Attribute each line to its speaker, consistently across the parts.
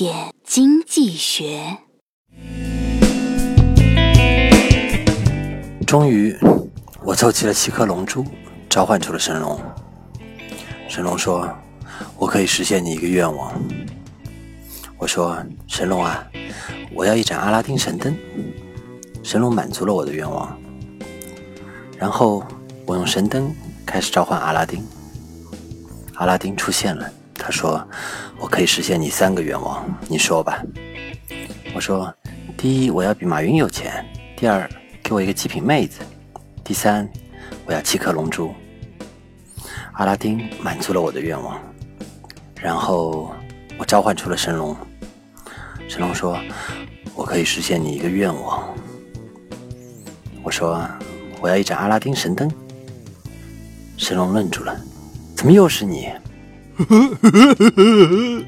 Speaker 1: 点经济学。
Speaker 2: 终于，我凑齐了七颗龙珠，召唤出了神龙。神龙说：“我可以实现你一个愿望。”我说：“神龙啊，我要一盏阿拉丁神灯。”神龙满足了我的愿望。然后我用神灯开始召唤阿拉丁。阿拉丁出现了，他说：“我可以实现你三个愿望，你说吧。”我说：“第一，我要比马云有钱；第二，给我一个极品妹子；第三，我要七颗龙珠。”阿拉丁满足了我的愿望，然后我召唤出了神龙。神龙说：“我可以实现你一个愿望。”我说：“我要一盏阿拉丁神灯。”神龙愣住了。怎么又是你？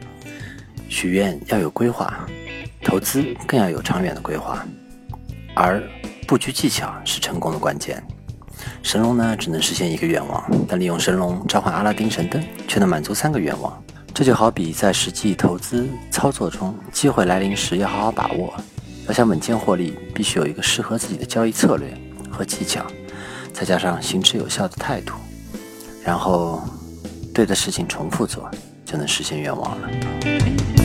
Speaker 2: 许愿要有规划，投资更要有长远的规划，而布局技巧是成功的关键。神龙呢，只能实现一个愿望，但利用神龙召唤阿拉丁神灯，却能满足三个愿望。这就好比在实际投资操作中，机会来临时要好好把握。要想稳健获利，必须有一个适合自己的交易策略和技巧，再加上行之有效的态度，然后。对的事情重复做，就能实现愿望了。